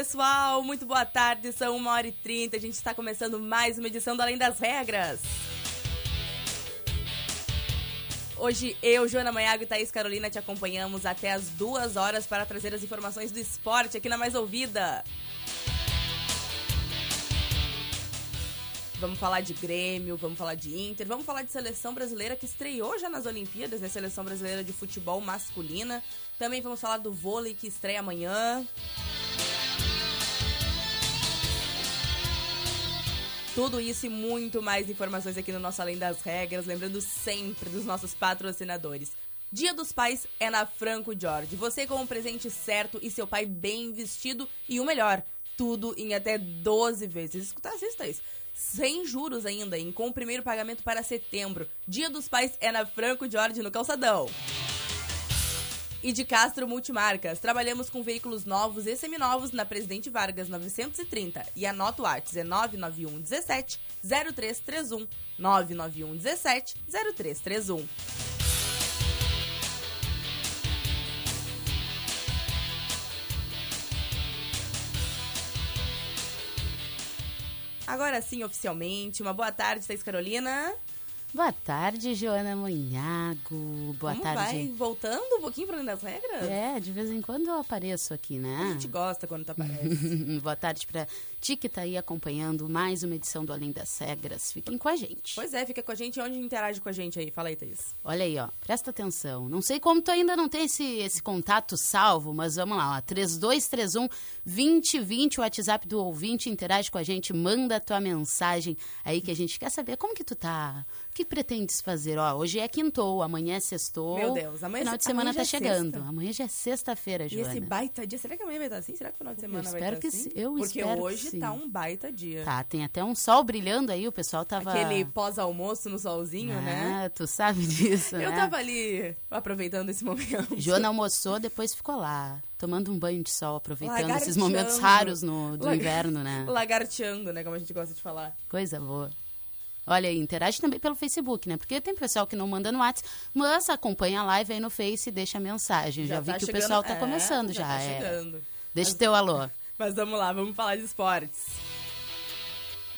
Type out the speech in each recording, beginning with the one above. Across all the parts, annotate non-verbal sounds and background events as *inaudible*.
Pessoal, muito boa tarde, são 1 hora e 30, a gente está começando mais uma edição do Além das Regras. Hoje eu, Joana Manhago e Thaís Carolina te acompanhamos até as duas horas para trazer as informações do esporte aqui na Mais Ouvida. Vamos falar de Grêmio, vamos falar de Inter, vamos falar de seleção brasileira que estreou já nas Olimpíadas, né? Seleção brasileira de futebol masculina. Também vamos falar do vôlei que estreia amanhã. Tudo isso e muito mais informações aqui no nosso Além das Regras, lembrando sempre dos nossos patrocinadores. Dia dos Pais é na Franco Jorge. Você com o presente certo e seu pai bem vestido e o melhor, tudo em até 12 vezes. Escuta, assista isso. Sem juros ainda, em com o primeiro pagamento para setembro. Dia dos Pais é na Franco Jorge, no Calçadão e de Castro Multimarcas. Trabalhamos com veículos novos e seminovos na Presidente Vargas 930 e anota o WhatsApp é 991 17 0331 991 17 0331. Agora sim, oficialmente, uma boa tarde, Thais Carolina. Boa tarde, Joana Munhago. Boa Como tarde. vai? Voltando um pouquinho para além das regras? É, de vez em quando eu apareço aqui, né? A gente gosta quando tu *laughs* aparece. Boa tarde para ti que tá aí acompanhando mais uma edição do Além das Regras. Fiquem com a gente. pois é, fica com a gente. Onde interage com a gente aí? Fala aí, Thaís. Olha aí, ó. Presta atenção. Não sei como tu ainda não tem esse, esse contato salvo, mas vamos lá, ó. 3231 2020, o WhatsApp do ouvinte, interage com a gente, manda a tua mensagem aí que a gente quer saber como que tu tá. O que pretendes fazer? Ó, hoje é quintou, amanhã é sextou. Meu Deus, amanhã Final é- de semana tá é chegando. sexta. Amanhã já é sexta-feira, E Joana. esse baita dia, será que amanhã vai estar assim? Será que o final de semana vai espero estar que assim? sim, eu Porque espero que hoje sim. tá um baita dia. Tá, tem até um sol brilhando aí, o pessoal tava. Aquele pós-almoço no solzinho, né? Ah, tu sabe disso, Eu né? tava ali aproveitando esse momento. Joana almoçou, depois ficou lá, tomando um banho de sol, aproveitando esses momentos raros no, do inverno, né? Lagarteando, né? Como a gente gosta de falar. Coisa boa. Olha aí, interage também pelo Facebook, né? Porque tem pessoal que não manda no WhatsApp, mas acompanha a live aí no Face e deixa a mensagem. Já, vi tá que chegando- o pessoal tá é, começando já. tá é. Deixa o teu alô. Mas vamos lá, vamos falar de esportes.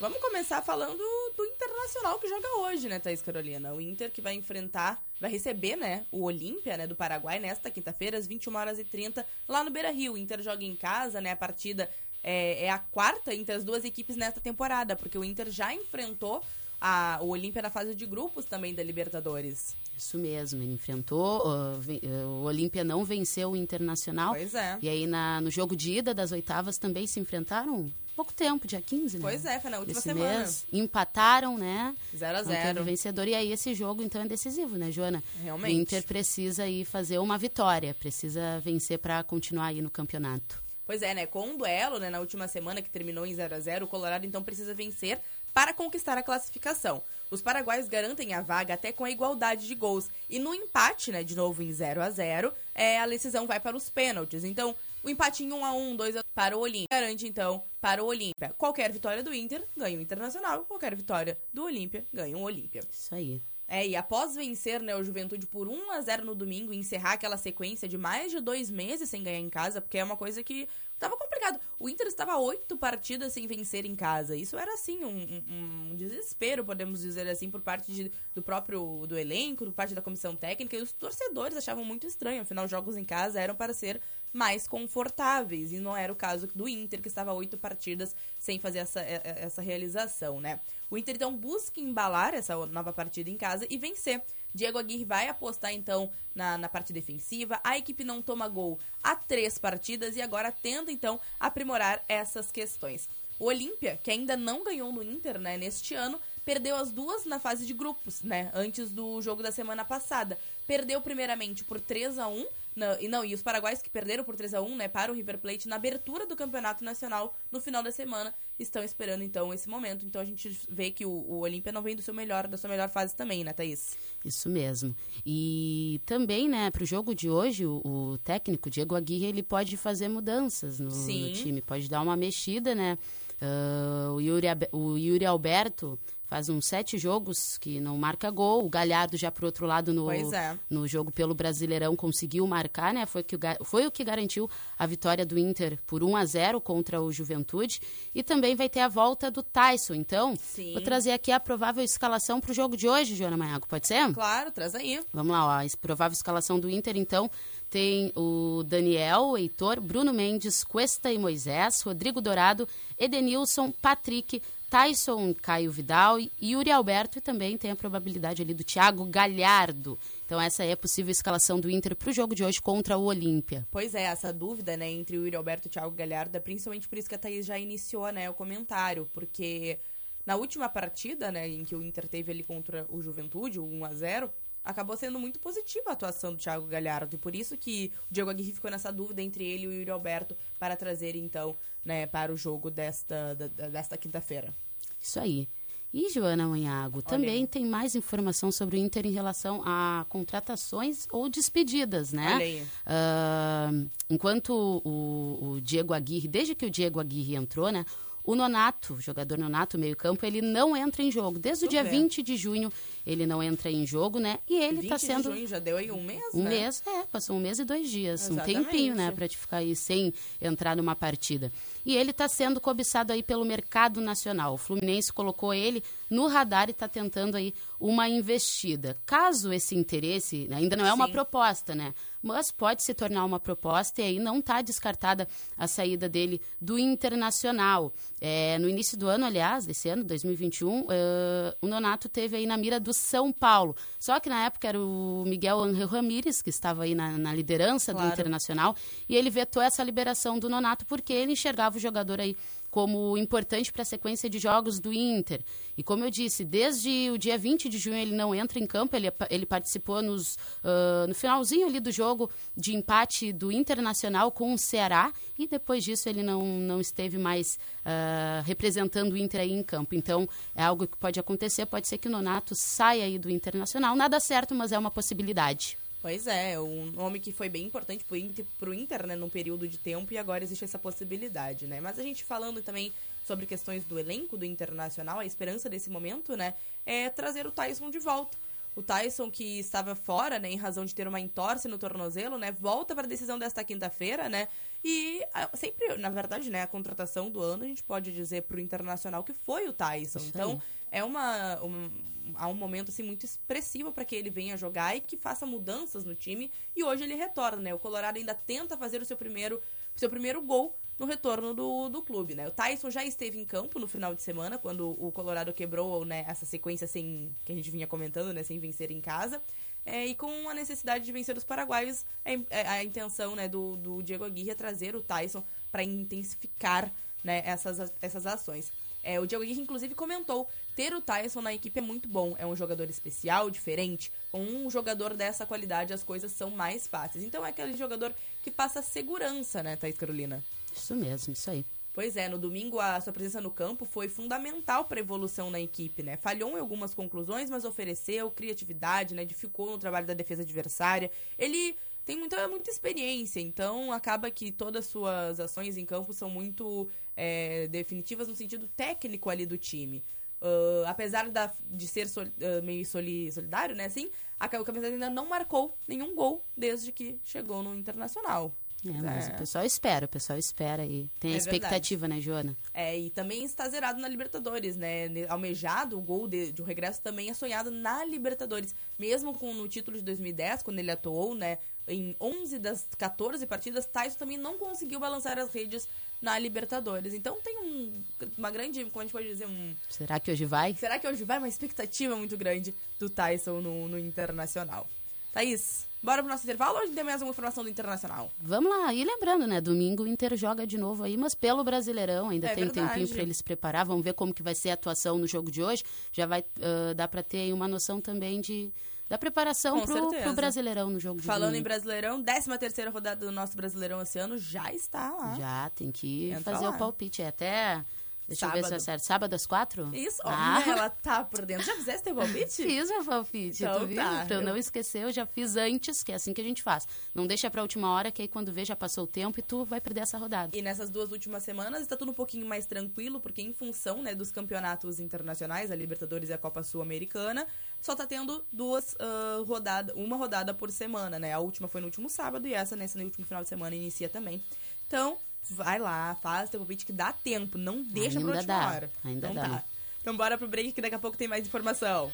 Vamos começar falando do Internacional que joga hoje, né, Thaís Carolina? O Inter que vai enfrentar, vai receber, né, o Olímpia, né, do Paraguai nesta quinta-feira, às 21 horas e 30 lá no Beira-Rio. O Inter joga em casa, né, a partida é, é a quarta entre as duas equipes nesta temporada, porque o Inter já enfrentou a, o Olímpia na fase de grupos também da Libertadores. Isso mesmo, ele enfrentou, ven- eh, o Olímpia não venceu o Internacional. Pois é. E aí na, no jogo de ida das oitavas também se enfrentaram pouco tempo, dia 15, né? Pois é, foi na última Esse semana. mês. Empataram, né? 0 a Não teve 0 vencedor. E aí esse jogo, então, é decisivo, né, Joana? Realmente. O Inter precisa aí fazer uma vitória, precisa vencer para continuar aí no campeonato. Pois é, né? Com um duelo, né, na última semana que terminou em 0 a 0 o Colorado então precisa vencer para conquistar a classificação. Os paraguaios garantem a vaga até com a igualdade de gols. E no empate, né, de novo em 0 a 0 é, a decisão vai para os pênaltis. Então, o empate em 1 a 1 2 a para o Olímpia. Garante, então, para o Olímpia. Qualquer vitória do Inter, ganha o Internacional. Qualquer vitória do Olímpia, ganha o Olímpia. Isso aí. É, e após vencer né, o Juventude por 1 a 0 no domingo e encerrar aquela sequência de mais de dois meses sem ganhar em casa, porque é uma coisa que tava complicado. O Inter estava oito partidas sem vencer em casa. Isso era, assim, um, um- um desespero, podemos dizer assim, por parte de- do próprio do elenco, por parte da comissão técnica. E os torcedores achavam muito estranho. Afinal, jogos em casa eram para ser mais confortáveis. E não era o caso do Inter, que estava oito partidas sem fazer essa, essa realização, né? O Inter, então, busca embalar essa nova partida em casa e vencer. Diego Aguirre vai apostar, então, na, na parte defensiva. A equipe não toma gol há três partidas e agora tenta, então, aprimorar essas questões. O Olímpia, que ainda não ganhou no Inter, né, neste ano, perdeu as duas na fase de grupos, né, antes do jogo da semana passada. Perdeu primeiramente por 3 a 1 não, e não, e os paraguaios que perderam por 3 a 1 né, para o River Plate na abertura do Campeonato Nacional no final da semana estão esperando então esse momento. Então a gente vê que o, o Olímpia não vem do seu melhor, da sua melhor fase também, né, Thaís? Isso mesmo. E também, né, para o jogo de hoje, o, o, técnico Diego Aguirre, ele pode fazer mudanças no, no time, pode dar uma mexida, né? Uh, o, Yuri, o Yuri Alberto faz uns sete jogos que não marca gol. O Galhardo já por outro lado no, é. no jogo pelo Brasileirão conseguiu marcar, né? Foi, que o, foi o que garantiu a vitória do Inter por 1 a 0 contra o Juventude. E também vai ter a volta do Tyson. Então, Sim. vou trazer aqui a provável escalação para o jogo de hoje, Joana Maiago. Pode ser? Claro, traz aí. Vamos lá, ó, a provável escalação do Inter, então. Tem o Daniel, o Heitor, Bruno Mendes, Cuesta e Moisés, Rodrigo Dourado, Edenilson, Patrick, Tyson Caio Vidal e Yuri Alberto e também tem a probabilidade ali do Thiago Galhardo. Então essa é a possível escalação do Inter para o jogo de hoje contra o Olímpia. Pois é, essa dúvida, né, entre o Yuri Alberto e o Thiago Galhardo é principalmente por isso que a Thaís já iniciou, né, o comentário, porque na última partida, né, em que o Inter teve ali contra o Juventude, o 1 a 0 acabou sendo muito positiva a atuação do Thiago Galhardo. E por isso que o Diego Aguirre ficou nessa dúvida entre ele e o Yuri Alberto para trazer, então, né, para o jogo desta, da, desta quinta-feira. Isso aí. E Joana Manhago, também tem mais informação sobre o Inter em relação a contratações ou despedidas, né? Olha aí. Uh, enquanto o, o Diego Aguirre, desde que o Diego Aguirre entrou, né? O Nonato, jogador Nonato, meio-campo, ele não entra em jogo. Desde o dia bem. 20 de junho, ele não entra em jogo, né? E ele está sendo. De junho já deu aí um mês? Um né? mês, é, passou um mês e dois dias. Exatamente. Um tempinho, né, para te ficar aí sem entrar numa partida. E ele está sendo cobiçado aí pelo mercado nacional. O Fluminense colocou ele no radar e está tentando aí uma investida. Caso esse interesse, ainda não é uma Sim. proposta, né? Mas pode se tornar uma proposta e aí não está descartada a saída dele do Internacional. É, no início do ano, aliás, desse ano, 2021, uh, eh, o Nonato teve aí na mira do São Paulo. Só que na época era o Miguel Angel Ramírez, que estava aí na, na liderança claro. do Internacional, e ele vetou essa liberação do Nonato porque ele enxergava o jogador aí como importante para a sequência de jogos do Inter. E como eu disse, desde o dia 20 de junho ele não entra em campo, ele, ele participou nos, uh, no finalzinho ali do jogo de empate do Internacional com o Ceará e depois disso ele não, não esteve mais uh, representando o Inter aí em campo. Então é algo que pode acontecer, pode ser que o Nonato saia aí do Internacional. Nada certo, mas é uma possibilidade. Pois é, um nome que foi bem importante pro Inter, pro Inter, né, num período de tempo, e agora existe essa possibilidade, né? Mas a gente falando também sobre questões do elenco do Internacional, a esperança desse momento, né, é trazer o Tyson de volta. O Tyson, que estava fora, né, em razão de ter uma entorse no tornozelo, né, volta para a decisão desta quinta-feira, né, e sempre, na verdade, né, a contratação do ano, a gente pode dizer pro Internacional que foi o Tyson. Então, é uma, uma há um momento assim muito expressivo para que ele venha jogar e que faça mudanças no time. E hoje ele retorna, né? O Colorado ainda tenta fazer o seu primeiro, seu primeiro gol no retorno do, do clube, né? O Tyson já esteve em campo no final de semana, quando o Colorado quebrou né, essa sequência sem que a gente vinha comentando, né? Sem vencer em casa. É, e com a necessidade de vencer os paraguaios, é, é a intenção né, do, do Diego Aguirre é trazer o Tyson para intensificar né, essas, essas ações. É, o Diego Aguirre, inclusive, comentou: ter o Tyson na equipe é muito bom. É um jogador especial, diferente. Com um jogador dessa qualidade, as coisas são mais fáceis. Então é aquele jogador que passa segurança, né, Thaís Carolina? Isso mesmo, isso aí. Pois é, no domingo a sua presença no campo foi fundamental para a evolução na equipe, né? Falhou em algumas conclusões, mas ofereceu criatividade, né? Edificou no trabalho da defesa adversária. Ele tem muita, muita experiência, então acaba que todas as suas ações em campo são muito é, definitivas no sentido técnico ali do time. Uh, apesar da, de ser sol, uh, meio soli, solidário, né, assim, a, o Camiseta ainda não marcou nenhum gol desde que chegou no Internacional. É, mas é. o pessoal espera, o pessoal espera e tem a é expectativa, verdade. né, Joana? É, e também está zerado na Libertadores, né? Almejado, o gol de, de regresso também é sonhado na Libertadores. Mesmo com no título de 2010, quando ele atuou, né, Em 11 das 14 partidas, Tyson também não conseguiu balançar as redes na Libertadores. Então tem um, uma grande, como a gente pode dizer, um... Será que hoje vai? Será que hoje vai? Uma expectativa muito grande do Tyson no, no Internacional. Thaís, bora pro nosso intervalo ou tem mais alguma informação do Internacional? Vamos lá. E lembrando, né? Domingo o Inter joga de novo aí, mas pelo Brasileirão. Ainda É tem verdade. tempinho para ele se preparar. Vamos ver como que vai ser a atuação no jogo de hoje. Já vai uh, dar para ter aí uma noção também de da preparação Com pro, certeza. pro Brasileirão no jogo de Falando em domingo. Brasileirão, 13 terceira rodada do nosso Brasileirão esse ano já está lá. Já, tem que Entra fazer lá. o palpite. É até. Deixa eu ver se é Sábado. certo. Sábado às quatro? Isso, Ah. olha, *laughs* ela tá por dentro. Já fizesse teu palpite? *laughs* Fiz meu palpite, Então tu viu? tá, Pra eu não esquecer, eu já fiz antes, que é assim que a gente faz. Não deixa pra última hora, que aí quando vê já passou o tempo e tu vai perder essa rodada. E nessas duas últimas semanas está tudo um pouquinho mais tranquilo, porque em função né, dos campeonatos internacionais, a Libertadores e a Copa Sul-Americana, só tá tendo duas ah, rodadas, uma rodada por semana, né? A última foi no último sábado e essa nesse último final de semana inicia também. Então, vai lá, faz teu palpite que dá tempo, não deixa pra Ainda última dá, hora. ainda então dá. tá. Então bora pro break que daqui a pouco tem mais informação.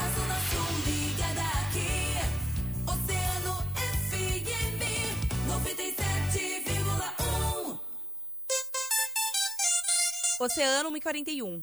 A Zona Sul ligada aqui. Oceano FM 97,1. Oceano 141.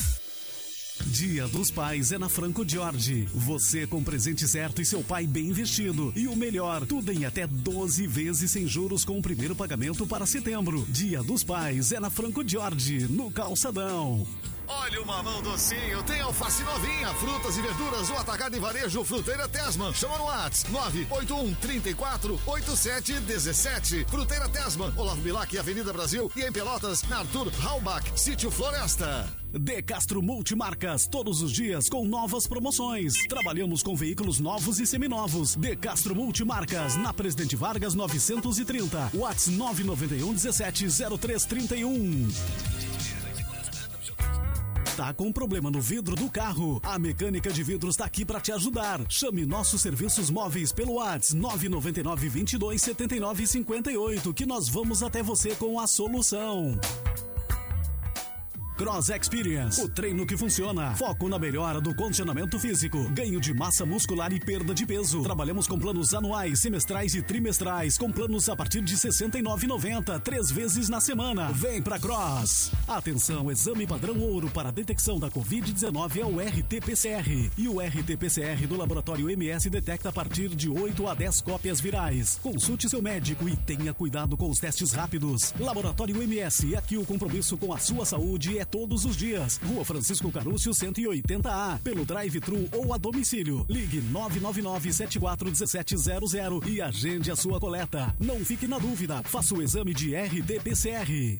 Dia dos Pais é na Franco Jorge. Você com presente certo e seu pai bem investido. E o melhor, tudo em até 12 vezes sem juros com o primeiro pagamento para setembro. Dia dos Pais é na Franco Jorge, no Calçadão. Olha o mamão docinho, tem alface novinha, frutas e verduras, o atacado e varejo Fruteira Tesman. Chama no Whats 981 34 87 17. Fruteira Tesman, Olavo Bilac, Avenida Brasil e em Pelotas, na Arthur Halbach, Sítio Floresta. De Castro Multimarcas, todos os dias com novas promoções. Trabalhamos com veículos novos e seminovos. De Castro Multimarcas, na Presidente Vargas 930. Whats 991 17 0331. Tá com problema no vidro do carro? A mecânica de vidros está aqui para te ajudar. Chame nossos serviços móveis pelo WhatsApp 999 22 79 58 que nós vamos até você com a solução. Cross Experience, o treino que funciona. Foco na melhora do condicionamento físico, ganho de massa muscular e perda de peso. Trabalhamos com planos anuais, semestrais e trimestrais, com planos a partir de R$ 69,90, três vezes na semana. Vem pra Cross. Atenção, exame padrão ouro para detecção da Covid-19 é o RT-PCR. E o RT-PCR do laboratório MS detecta a partir de 8 a 10 cópias virais. Consulte seu médico e tenha cuidado com os testes rápidos. Laboratório MS, aqui o compromisso com a sua saúde é todos os dias. Rua Francisco Carúcio 180A, pelo drive-thru ou a domicílio. Ligue 999 741700 e agende a sua coleta. Não fique na dúvida, faça o exame de RT-PCR.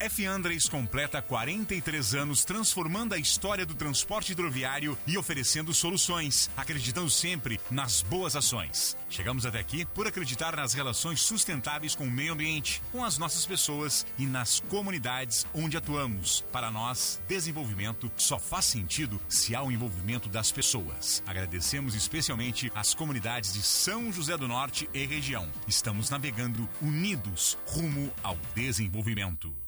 F. Andres completa 43 anos transformando a história do transporte hidroviário e oferecendo soluções, acreditando sempre nas boas ações. Chegamos até aqui por acreditar nas relações sustentáveis com o meio ambiente, com as nossas pessoas e nas comunidades onde atuamos. Para nós, desenvolvimento só faz sentido se há o envolvimento das pessoas. Agradecemos especialmente as comunidades de São José do Norte e região. Estamos navegando unidos rumo ao desenvolvimento.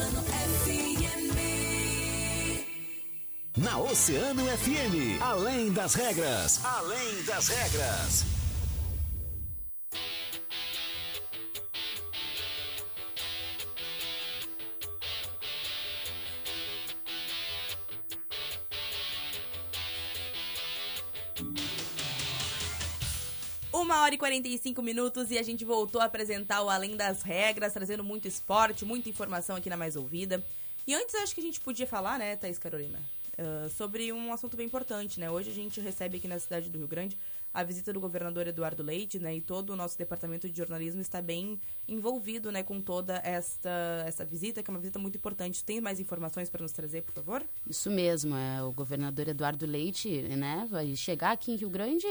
na Oceano FM. Além das regras, além das regras. Uma hora e 45 minutos e a gente voltou a apresentar o Além das Regras, trazendo muito esporte, muita informação aqui na Mais Ouvida. E antes acho que a gente podia falar, né, Thaís Carolina, ah, sobre um assunto bem importante, né? Hoje a gente recebe aqui na cidade do Rio Grande a visita do governador Eduardo Leite, né? E todo o nosso departamento de jornalismo está bem envolvido, né, com toda esta, essa visita, que é uma visita muito importante. Tem mais informações para nos trazer, por favor? Isso mesmo, é o governador Eduardo Leite, né, vai chegar aqui em Rio Grande.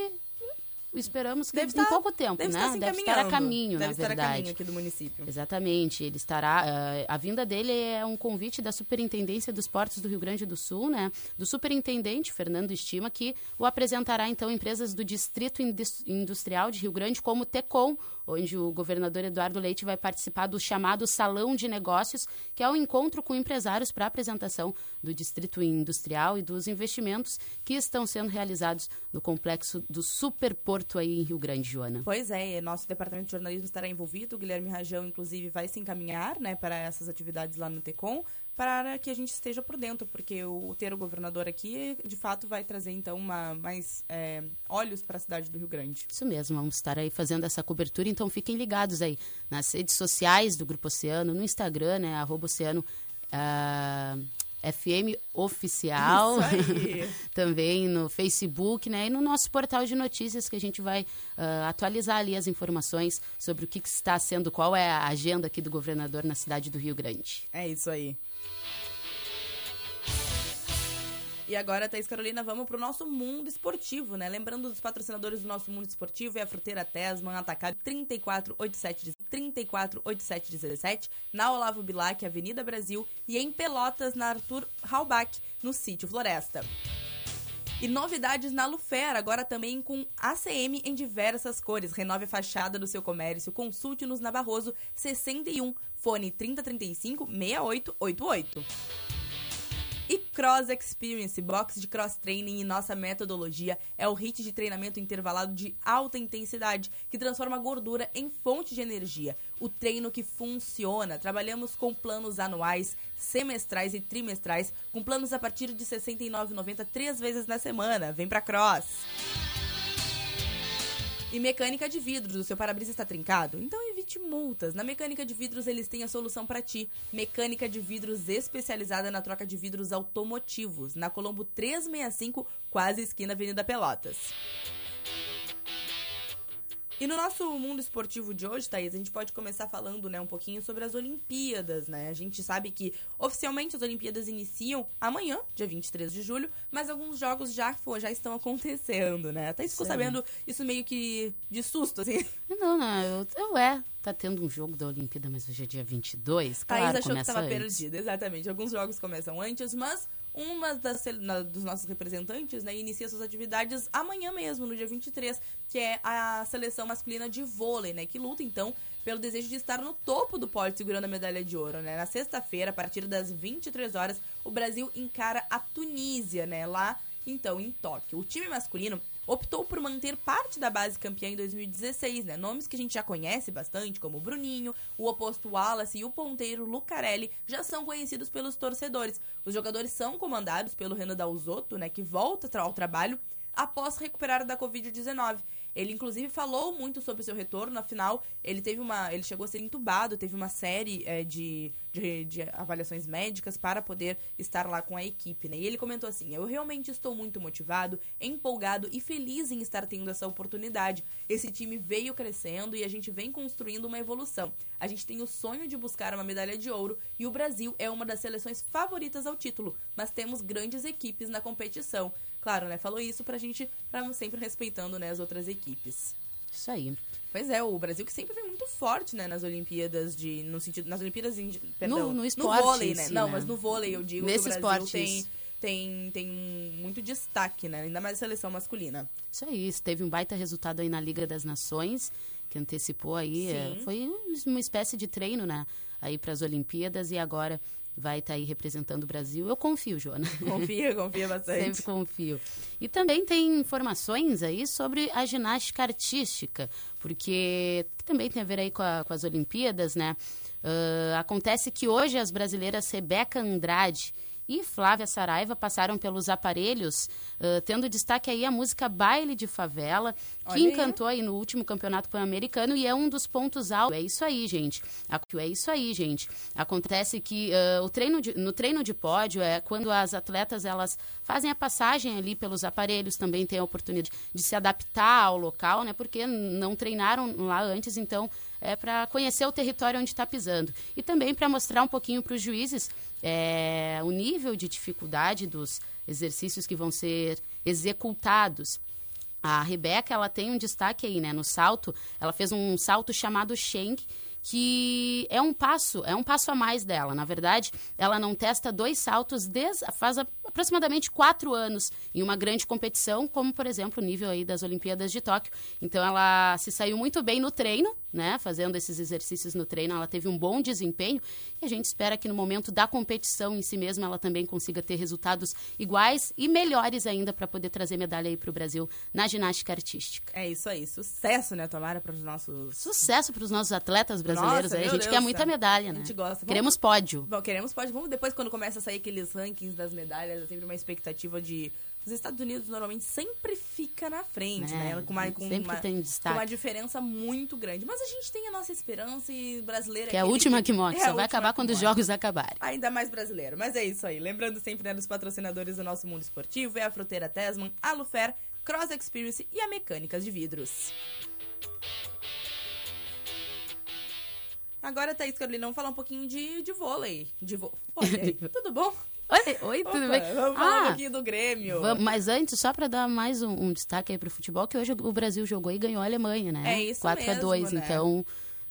Esperamos que Deve em estar- pouco tempo, deve né? estar se deve estar a caminho, Deve na estar a verdade. caminho aqui do município. Exatamente, ele estará. eh, a vinda dele é um convite da Superintendência dos Portos do Rio Grande do Sul, né? Do superintendente Fernando Estima, que o apresentará então empresas do Distrito Indus- Industrial de Rio Grande, como Tecom, onde o governador Eduardo Leite vai participar do chamado Salão de Negócios, que é um encontro com empresários para apresentação do Distrito Industrial e dos investimentos que estão sendo realizados no complexo do Superporto aí em Rio Grande, Joana. Pois é, nosso departamento de jornalismo estará envolvido. O Guilherme Rajão, inclusive, vai se encaminhar né, para essas atividades lá no TECOM, para que a gente esteja por dentro, porque o ter o governador aqui, de fato, vai trazer, então, uma, mais é, olhos para a cidade do Rio Grande. Isso mesmo, vamos estar aí fazendo essa cobertura, então fiquem ligados aí nas redes sociais do Grupo Oceano, no Instagram, né, arroba Oceano ah, FM Oficial, Isso aí. *laughs* também no Facebook, né, e no nosso portal de notícias que a gente vai ah, atualizar ali as informações sobre o que, que está sendo, qual é a agenda aqui do governador na cidade do Rio Grande. É isso aí. E agora, Thaís Carolina, vamos pro nosso mundo esportivo, né? Lembrando dos patrocinadores do nosso mundo esportivo, é a Fruteira Tesman, Atacado 3487 348717, na Olavo Bilac, Avenida Brasil, e em Pelotas, na Arthur Halbach, no sítio Floresta. E novidades na Lufer, agora também com ACM em diversas cores. Renove a fachada do seu comércio. Consulte-nos na Barroso 61, fone 3035 6888. E Cross Experience, box de cross training e nossa metodologia é o HIT de treinamento intervalado de alta intensidade que transforma a gordura em fonte de energia. O treino que funciona. Trabalhamos com planos anuais, semestrais e trimestrais, com planos a partir de R$ 69,90 três vezes na semana. Vem pra Cross! E mecânica de vidros, o seu para-brisa está trincado? Então evite multas. Na Mecânica de Vidros eles têm a solução para ti. Mecânica de vidros especializada na troca de vidros automotivos, na Colombo 365, quase esquina Avenida Pelotas. E no nosso mundo esportivo de hoje, Thaís, a gente pode começar falando, né, um pouquinho sobre as Olimpíadas, né? A gente sabe que oficialmente as Olimpíadas iniciam amanhã, dia 23 de julho, mas alguns jogos já, fo- já estão acontecendo, né? A Thaís ficou sabendo isso meio que de susto, assim. *laughs* Não, não, eu, eu é, tá tendo um jogo da Olimpíada, mas hoje é dia 22, claro, Thaís achou que estava perdida, exatamente. Alguns jogos começam antes, mas uma das, na- dos nossos representantes né, inicia suas atividades amanhã mesmo, no dia 23, que é a seleção masculina de vôlei, né? Que luta, então, pelo desejo de estar no topo do pódio segurando a medalha de ouro, né? Na sexta-feira, a partir das 23 horas, o Brasil encara a Tunísia, né? Lá, então, em Tóquio. O time masculino optou por manter parte da base campeã em 2016, né? Nomes que a gente já conhece bastante, como o Bruninho, o oposto Wallace e o ponteiro Lucarelli, já são conhecidos pelos torcedores. Os jogadores são comandados pelo Renan Dalzotto, né? Que volta ao trabalho após recuperar da Covid-19. Ele, inclusive, falou muito sobre o seu retorno. Afinal, ele teve uma. Ele chegou a ser entubado, teve uma série é, de, de, de avaliações médicas para poder estar lá com a equipe, né? E ele comentou assim: Eu realmente estou muito motivado, empolgado e feliz em estar tendo essa oportunidade. Esse time veio crescendo e a gente vem construindo uma evolução. A gente tem o sonho de buscar uma medalha de ouro e o Brasil é uma das seleções favoritas ao título, mas temos grandes equipes na competição. Claro, né? Falou isso pra gente, pra sempre respeitando né, as outras equipes. Isso aí. Pois é, o Brasil que sempre vem muito forte, né, nas Olimpíadas de no sentido nas Olimpíadas em, perdão, no esporte vôlei, em né? Não, né? mas no vôlei eu digo Nesse que o Brasil esporte, tem isso. tem tem muito destaque, né? Ainda mais a seleção masculina. Isso aí, isso teve um baita resultado aí na Liga das Nações, que antecipou aí, é, foi uma espécie de treino, né, aí para as Olimpíadas e agora vai estar aí representando o Brasil. Eu confio, Joana. Confia, *laughs* confia bastante. Sempre confio. E também tem informações aí sobre a ginástica artística, porque também tem a ver aí com, a- com as Olimpíadas, né? Ah, acontece que hoje as brasileiras Rebeca Andrade e Flávia Saraiva passaram pelos aparelhos, ah, tendo destaque aí a música Baile de Favela, que Olha aí. encantou aí no último campeonato pan-americano e é um dos pontos altos. É isso aí, gente. É isso aí, gente. Acontece que ah, o treino de- no treino de pódio é quando as atletas elas fazem a passagem ali pelos aparelhos, também tem a oportunidade de se adaptar ao local, né? Porque não treinaram lá antes, então é para conhecer o território onde está pisando e também para mostrar um pouquinho para os juízes é, o nível de dificuldade dos exercícios que vão ser executados. A Rebeca, ela tem um destaque aí, né? No salto, ela fez um salto chamado Schenk, que é um passo, é um passo a mais dela. Na verdade, ela não testa dois saltos desde, faz aproximadamente quatro anos em uma grande competição, como, por exemplo, o nível aí das Olimpíadas de Tóquio. Então, ela se saiu muito bem no treino, né? Fazendo esses exercícios no treino, ela teve um bom desempenho e a gente espera que no momento da competição em si mesma ela também consiga ter resultados iguais e melhores ainda para poder trazer medalha aí para o Brasil na ginástica artística. É isso aí. Sucesso, né, Tomara, para os nossos. Sucesso para os nossos atletas brasileiros Nossa, aí. A gente Deus quer muita medalha, A né? gente gosta. Vamos- Queremos pódio. Bom, queremos, pode. Vamos depois, quando começa a sair aqueles rankings das medalhas, é sempre uma expectativa de. Os Estados Unidos normalmente sempre fica na frente, É, né? Com uma, com sempre uma, tem com uma diferença muito grande. Mas a gente tem a nossa esperança e brasileira. Que é a última que morre, é só a vai acabar quando os jogos acabarem. Ainda mais brasileiro. Mas é isso aí. Lembrando sempre né, dos patrocinadores do nosso mundo esportivo: é a Fruteira Tesman, a Lufer, Cross Experience e a Mecânicas de Vidros. Agora, Thaís Carolina, vamos falar um pouquinho de, de vôlei. De vo... *laughs* Oi, tudo bom? Oi, oi tudo Opa, bem? Vamos falar um Ah, pouquinho do Grêmio. vamos- mas antes, só para dar mais um, um destaque aí pro futebol, que hoje o Brasil jogou e ganhou a Alemanha, né? É isso 4 a 2 mesmo, né? então...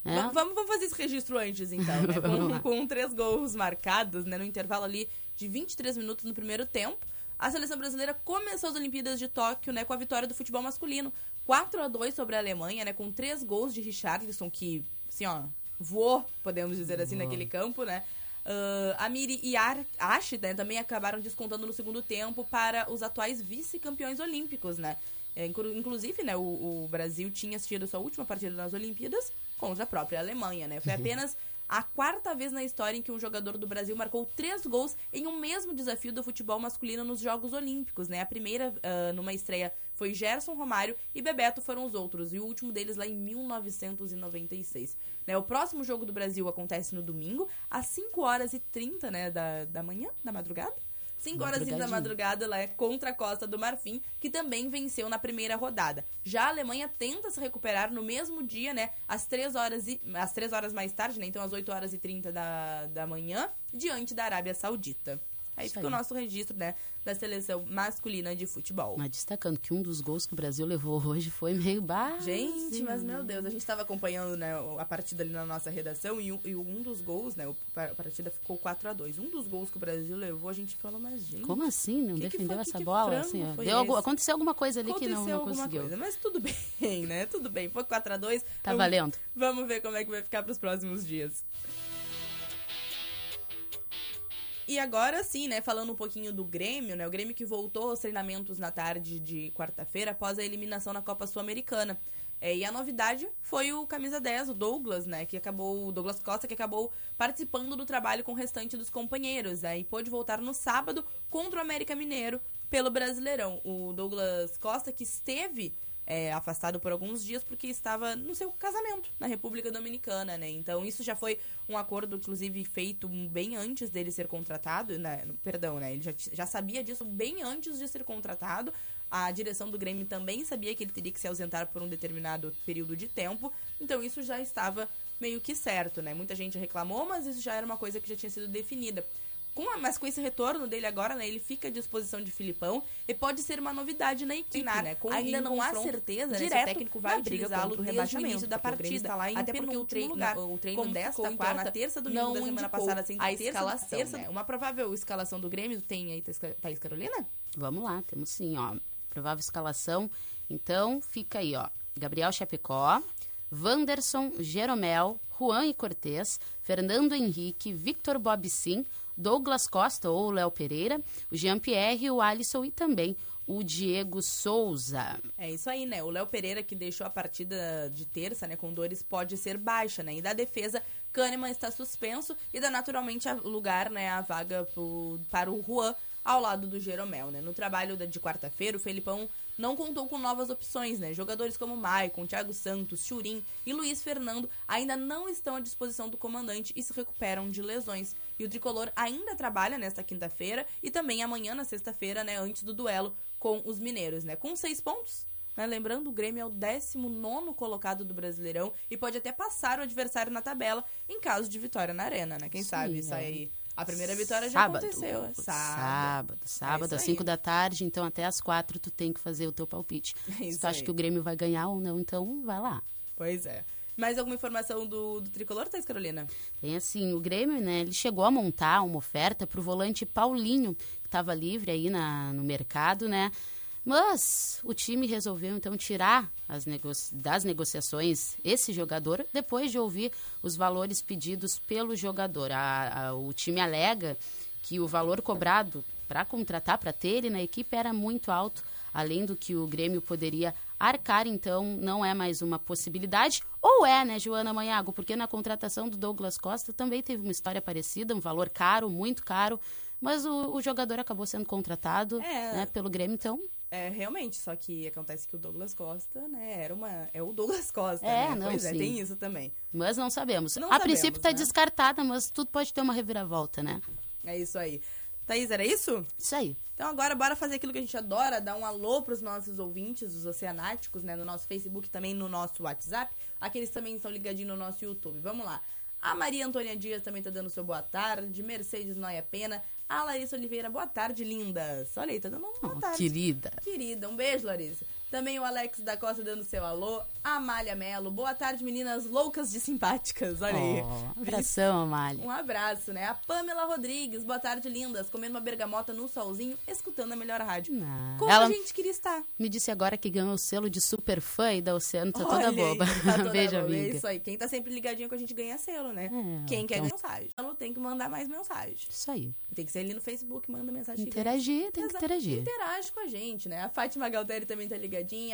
Va- Vamos, vamos fazer esse registro antes, então, né? *laughs* Com, com três gols marcados, né? No intervalo ali de 23 minutos no primeiro tempo. A seleção brasileira começou as Olimpíadas de Tóquio, né? Com a vitória do futebol masculino. 4 a 2 sobre a Alemanha, né? Com três gols de Richarlison, que, assim, ó, voou, podemos dizer assim, naquele campo, né? Ah, a Miri e a Ash, né, também acabaram descontando no segundo tempo para os atuais vice-campeões olímpicos, né? É, inclu- inclusive, né, o, o Brasil tinha assistido sua última partida nas Olimpíadas contra a própria Alemanha, né? Foi *laughs* apenas a quarta vez na história em que um jogador do Brasil marcou três gols em um mesmo desafio do futebol masculino nos Jogos Olímpicos, né? A primeira, ah, numa estreia, foi Gerson Romário e Bebeto foram os outros, e o último deles lá em 1996. Né, o próximo jogo do Brasil acontece no domingo, às 5 horas e 30 né, da, da manhã, da madrugada. 5 horas 30 da madrugada lá é contra a Costa do Marfim, que também venceu na primeira rodada. Já a Alemanha tenta se recuperar no mesmo dia, né? Às 3 horas, e, às 3 horas mais tarde, né? Então às 8 horas e 30 da, da manhã, diante da Arábia Saudita. Aí Isso fica o aí. nosso registro, né? Da seleção masculina de futebol. Mas destacando que um dos gols que o Brasil levou hoje foi meio baixo. Gente, mas meu Deus, a gente tava acompanhando né, a partida ali na nossa redação e um, e um dos gols, né? A partida ficou 4 a 2 Um dos gols que o Brasil levou, a gente falou, mas gente. Como assim? Não Que que defendeu foi- que essa que bola? Assim, foi Deu algu- esse? aconteceu alguma coisa ali que não, Aconteceu não conseguiu. coisa, mas tudo *laughs* bem, né? Tudo bem. Foi 4 a 2 Tá vamos, valendo. Vamos ver como é que vai ficar pros próximos dias. E agora sim, né, falando um pouquinho do Grêmio, né, o Grêmio que voltou aos treinamentos na tarde de quarta-feira após a eliminação na Copa Sul-Americana. É, e a novidade foi o camisa 10, o Douglas, né, que acabou, o Douglas Costa, que acabou participando do trabalho com o restante dos companheiros, né, e pôde voltar no sábado contra o América Mineiro pelo Brasileirão. O Douglas Costa, que esteve é, afastado por alguns dias porque estava no seu casamento na República Dominicana, né? Então isso já foi um acordo, inclusive, feito bem antes dele ser contratado, né? Perdão, né? Ele já, já sabia disso bem antes de ser contratado. A direção do Grêmio também sabia que ele teria que se ausentar por um determinado período de tempo. Então isso já estava meio que certo, né? Muita gente reclamou, mas isso já era uma coisa que já tinha sido definida. Com a- mas com esse retorno dele agora, né, ele fica à disposição de Filipão e pode ser uma novidade na equipe, né? Com, Ainda não há certeza né, se o direto técnico vai utilizá-lo desde o rebaixamento início da partida. lá em Até porque o penúltimo treino, lugar. o treino Como desta ficou, então, quarta na terça domingo não da semana passada, sendo a terça, escalação, terça, né? Uma provável escalação do Grêmio tem aí, Thaís- Thaís Carolina? Vamos lá, temos sim, ó. Provável escalação. Então, fica aí, ó. Gabriel Chapecó, Wanderson, Jeromel, Juan e Cortez, Fernando Henrique, Victor Bob Sim, Douglas Costa ou Léo Pereira, o Jean-Pierre, o Alisson e também o Diego Souza. É isso aí, né? O Léo Pereira, que deixou a partida de terça, né, com dores, pode ser baixa, né? E da defesa, Kahneman está suspenso e dá naturalmente lugar, né, a vaga pro, para o Juan ao lado do Jeromel, né? No trabalho de quarta-feira, o Felipão não contou com novas opções, né? Jogadores como Maicon, Thiago Santos, Churim e Luiz Fernando ainda não estão à disposição do comandante e se recuperam de lesões. E o tricolor ainda trabalha nesta quinta-feira e também amanhã, na sexta-feira, né, antes do duelo com os mineiros, né? Com seis pontos, né? Lembrando, o Grêmio é o 19 colocado do Brasileirão e pode até passar o adversário na tabela em caso de vitória na Arena, né? Quem Sim, sabe é. sai aí. A primeira vitória já sábado, aconteceu. É sábado. Sábado, sábado, É às isso 5 aí. da tarde, então até às 4 tu tem que fazer o teu palpite. *laughs* É Se isso tu acha aí. que o Grêmio vai ganhar ou não, então vai lá. Pois é. Mais alguma informação do, do tricolor, Thais Carolina? Tem assim, o Grêmio, né, ele chegou a montar uma oferta pro volante Paulinho, que estava livre aí na, no mercado, né? Mas o time resolveu então tirar nego- das negociações esse jogador depois de ouvir os valores pedidos pelo jogador. A- a- o time alega que o valor cobrado para contratar, para ter ele na equipe era muito alto, além do que o Grêmio poderia arcar, então não é mais uma possibilidade. Ou é, né, Joana Manhago? Porque na contratação do Douglas Costa também teve uma história parecida, um valor caro, muito caro, mas o, o jogador acabou sendo contratado É. né, pelo Grêmio, então É, realmente, só que acontece que o Douglas Costa, né, era uma... É o Douglas Costa, É, né? não, pois é, sim. tem isso também. Mas não sabemos. Não a sabemos, princípio está né? descartada, mas tudo pode ter uma reviravolta, né? É isso aí. Thaís, era isso? Isso aí. Então agora bora fazer aquilo que a gente adora, dar um alô pros nossos ouvintes, os oceanáticos, né, no nosso Facebook também no nosso WhatsApp. Aqueles também estão ligadinhos no nosso YouTube. Vamos lá. A Maria Antônia Dias também tá dando seu boa tarde. Mercedes Noia Pena. A Larissa Oliveira, boa tarde, lindas. Olha aí, tá dando uma boa Oh, tarde. querida. Querida, um beijo, Larissa. Também o Alex da Costa dando seu alô. A Amália Melo, boa tarde, meninas loucas de simpáticas. Olha aí. Oh, *laughs* abração, Amália. Um abraço, né? A Pamela Rodrigues, boa tarde, lindas. Comendo uma bergamota no solzinho, escutando a melhor rádio. Não. Como Ela a gente queria estar. me disse agora que ganhou o selo de super fã e da Oceano tá toda Olha boba. tá *laughs* toda Beijo, boba. É amiga. isso aí. Quem tá sempre ligadinho com a gente ganha selo, né? É, Quem quer então- mensagem. Ela tem que mandar mais mensagem. Isso aí. Tem que ser ali no Facebook, manda mensagem. Interagir, tem que interagir. Interage com a gente, né? A Fátima Galteri também tá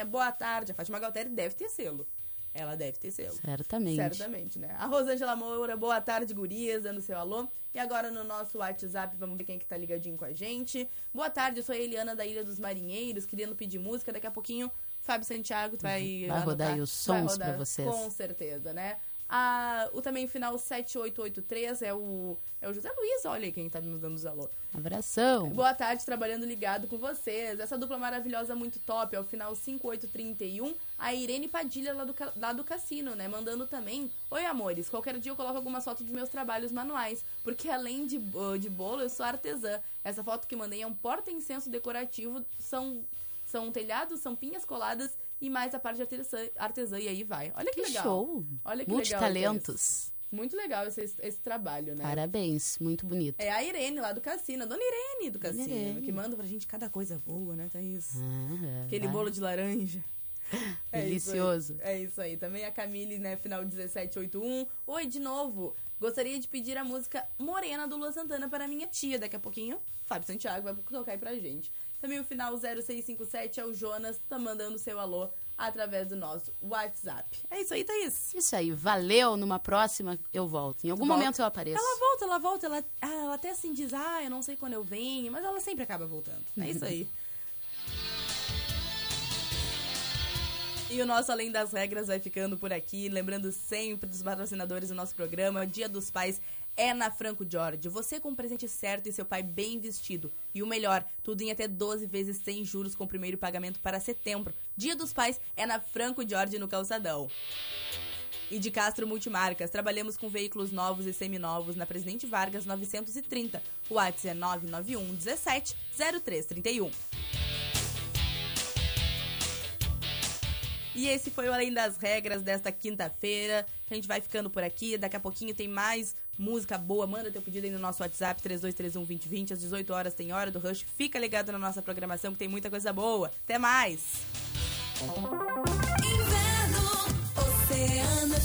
Boa tarde. A Fátima Galteri deve ter selo. Ela deve ter selo. Certamente. Certamente, né? A Rosângela Moura, boa tarde, gurias, dando seu alô. E agora no nosso WhatsApp, vamos ver quem que tá ligadinho com a gente. Boa tarde, eu sou a Eliana da Ilha dos Marinheiros, querendo pedir música. Daqui a pouquinho, Fábio Santiago vai Vai rodar anotar. aí os sons rodar, pra vocês. Com certeza, né? Ah, o também final 7883 é o, é o José Luiz, olha quem tá nos dando os alô. Abração. Boa tarde, trabalhando ligado com vocês. Essa dupla maravilhosa, muito top. Ao final 5831, a Irene Padilha lá do, lá do cassino, né? Mandando também. Oi, amores. Qualquer dia eu coloco algumas fotos dos meus trabalhos manuais. Porque além de, de bolo, eu sou artesã. Essa foto que mandei é um porta-incenso decorativo. São, são telhados, são pinhas coladas e mais a parte de artesã, artesã. E aí vai. Olha que, Que legal. show. Olha que Multitalentos. legal. Muito legal esse, esse trabalho, né? Parabéns, muito bonito. É a Irene lá do Cassino, a dona Irene do Cassino, Irene. que manda pra gente cada coisa boa, né, Thaís? Ah, Aquele vai. bolo de laranja. *laughs* É isso. Delicioso. É isso aí. Também a Camille, né, final 1781. Oi, de novo. Gostaria de pedir a música Morena do Lua Santana para minha tia. Daqui a pouquinho, Fábio Santiago vai tocar aí pra gente. Também o final 0657 é o Jonas, tá mandando seu alô através do nosso WhatsApp. É isso aí, Thaís. Isso aí, valeu. Numa próxima eu volto. Em algum Volta. momento eu apareço. Ela volta, ela volta, ela, ah, ela até assim diz, ah, eu não sei quando eu venho, mas ela sempre acaba voltando. É isso aí. *laughs* E o nosso Além das Regras vai ficando por aqui. Lembrando sempre dos patrocinadores do nosso programa. Dia dos Pais é na Franco Jorge. Você com o presente certo e seu pai bem vestido. E o melhor, tudo em até 12 vezes sem juros com o primeiro pagamento para setembro. Dia dos Pais é na Franco Jorge no Calçadão. E de Castro Multimarcas, trabalhamos com veículos novos e seminovos na Presidente Vargas 930. O WhatsApp é 991 17 0331. E esse foi o Além das Regras desta quinta-feira. A gente vai ficando por aqui. Daqui a pouquinho tem mais música boa. Manda teu pedido aí no nosso WhatsApp, 3231-2020. Às 18 horas tem Hora do Rush. Fica ligado na nossa programação que tem muita coisa boa. Até mais! Inverno, Oceano.